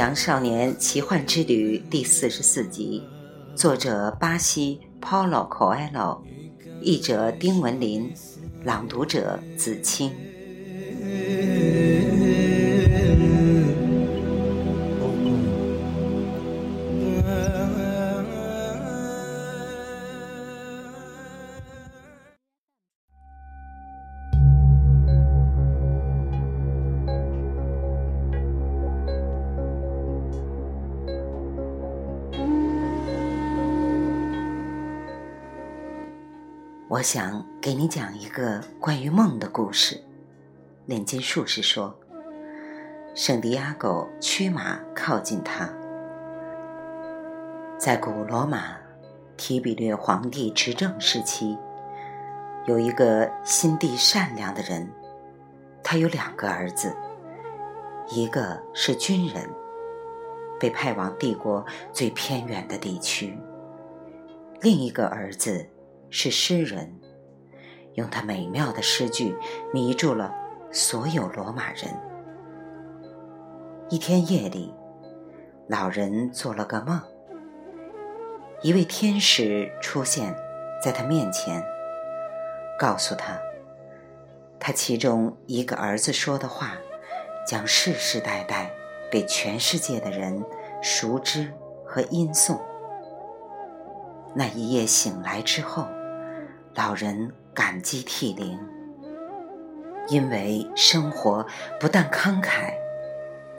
阳少年奇幻之旅》第四十四集，作者巴西 Paulo Coelho，译者丁文林，朗读者子清。我想给你讲一个关于梦的故事。炼金术士说，圣地亚哥驱马靠近他。在古罗马提比略皇帝执政时期，有一个心地善良的人，他有两个儿子，一个是军人，被派往帝国最偏远的地区；另一个儿子。是诗人，用他美妙的诗句迷住了所有罗马人。一天夜里，老人做了个梦，一位天使出现在他面前，告诉他，他其中一个儿子说的话，将世世代代被全世界的人熟知和吟诵。那一夜醒来之后。老人感激涕零，因为生活不但慷慨，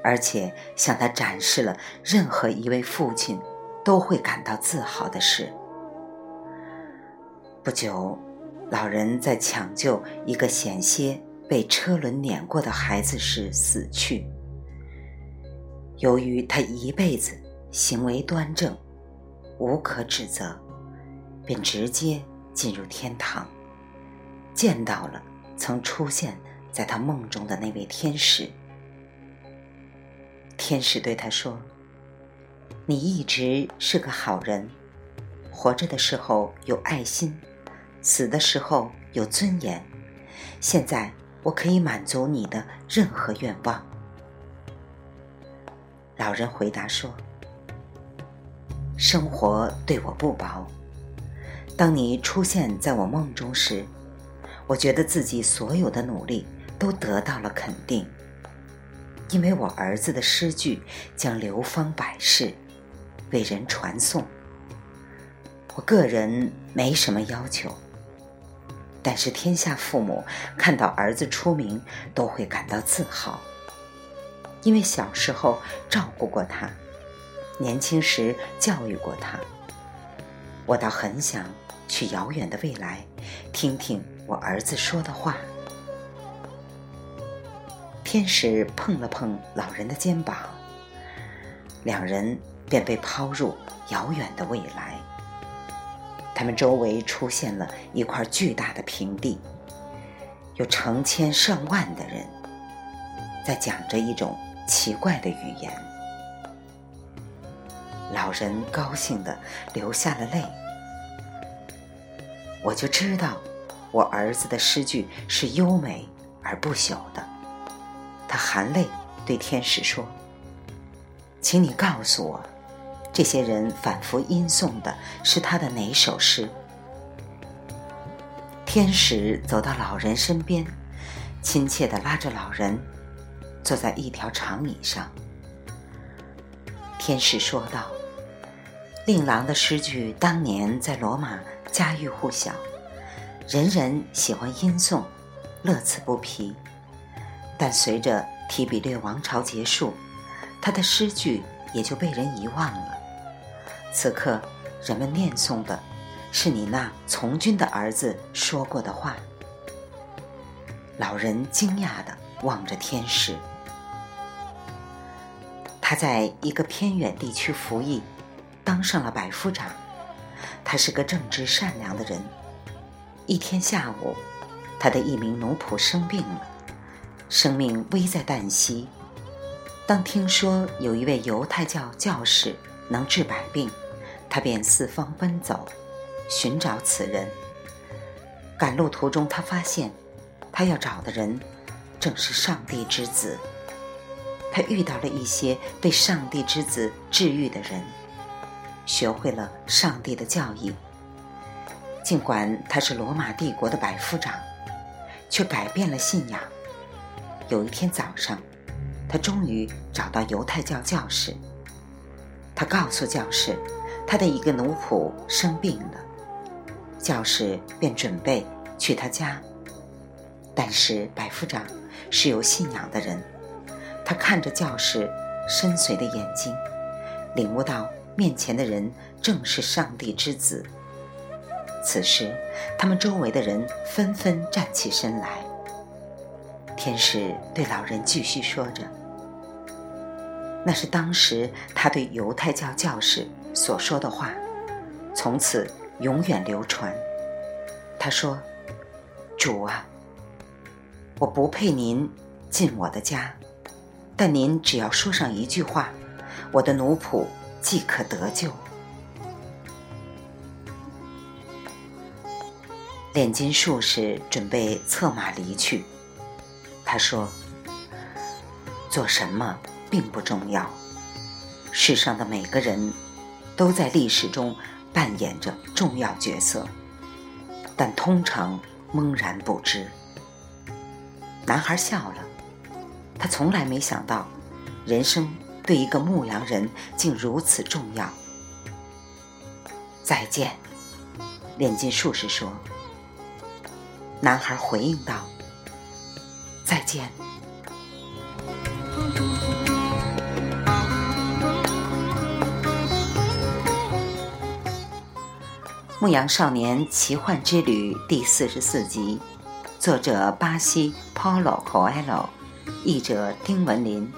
而且向他展示了任何一位父亲都会感到自豪的事。不久，老人在抢救一个险些被车轮碾过的孩子时死去。由于他一辈子行为端正，无可指责，便直接。进入天堂，见到了曾出现在他梦中的那位天使。天使对他说：“你一直是个好人，活着的时候有爱心，死的时候有尊严。现在我可以满足你的任何愿望。”老人回答说：“生活对我不薄。”当你出现在我梦中时，我觉得自己所有的努力都得到了肯定，因为我儿子的诗句将流芳百世，为人传颂。我个人没什么要求，但是天下父母看到儿子出名都会感到自豪，因为小时候照顾过他，年轻时教育过他。我倒很想去遥远的未来，听听我儿子说的话。天使碰了碰老人的肩膀，两人便被抛入遥远的未来。他们周围出现了一块巨大的平地，有成千上万的人在讲着一种奇怪的语言。老人高兴地流下了泪。我就知道，我儿子的诗句是优美而不朽的。他含泪对天使说：“请你告诉我，这些人反复吟诵的是他的哪首诗？”天使走到老人身边，亲切地拉着老人坐在一条长椅上。天使说道。令郎的诗句当年在罗马家喻户晓，人人喜欢吟诵，乐此不疲。但随着提比略王朝结束，他的诗句也就被人遗忘了。此刻，人们念诵的是你那从军的儿子说过的话。老人惊讶地望着天使，他在一个偏远地区服役。当上了百夫长，他是个正直善良的人。一天下午，他的一名奴仆生病了，生命危在旦夕。当听说有一位犹太教教士能治百病，他便四方奔走，寻找此人。赶路途中，他发现他要找的人正是上帝之子。他遇到了一些被上帝之子治愈的人，学会了上帝的教义。尽管他是罗马帝国的百夫长，却改变了信仰。有一天早上，他终于找到犹太教教士。他告诉教士，他的一个奴仆生病了。教士便准备去他家，但是百夫长是有信仰的人。他看着教士深邃的眼睛，领悟到面前的人正是上帝之子。此时，他们周围的人纷纷站起身来。天使对老人继续说着：“那是当时他对犹太教教士所说的话，从此永远流传。”他说：“主啊，我不配您进我的家。”但您只要说上一句话，我的奴仆即可得救。炼金术士准备策马离去，他说：“做什么并不重要，世上的每个人都在历史中扮演着重要角色，但通常懵然不知。”男孩笑了。他从来没想到，人生对一个牧羊人竟如此重要。再见，炼金术士说。男孩回应道：“再见。”《牧羊少年奇幻之旅》第四十四集，作者巴西 Paulo Coelho。译者丁文林，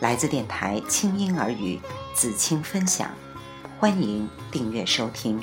来自电台轻音耳语子清分享，欢迎订阅收听。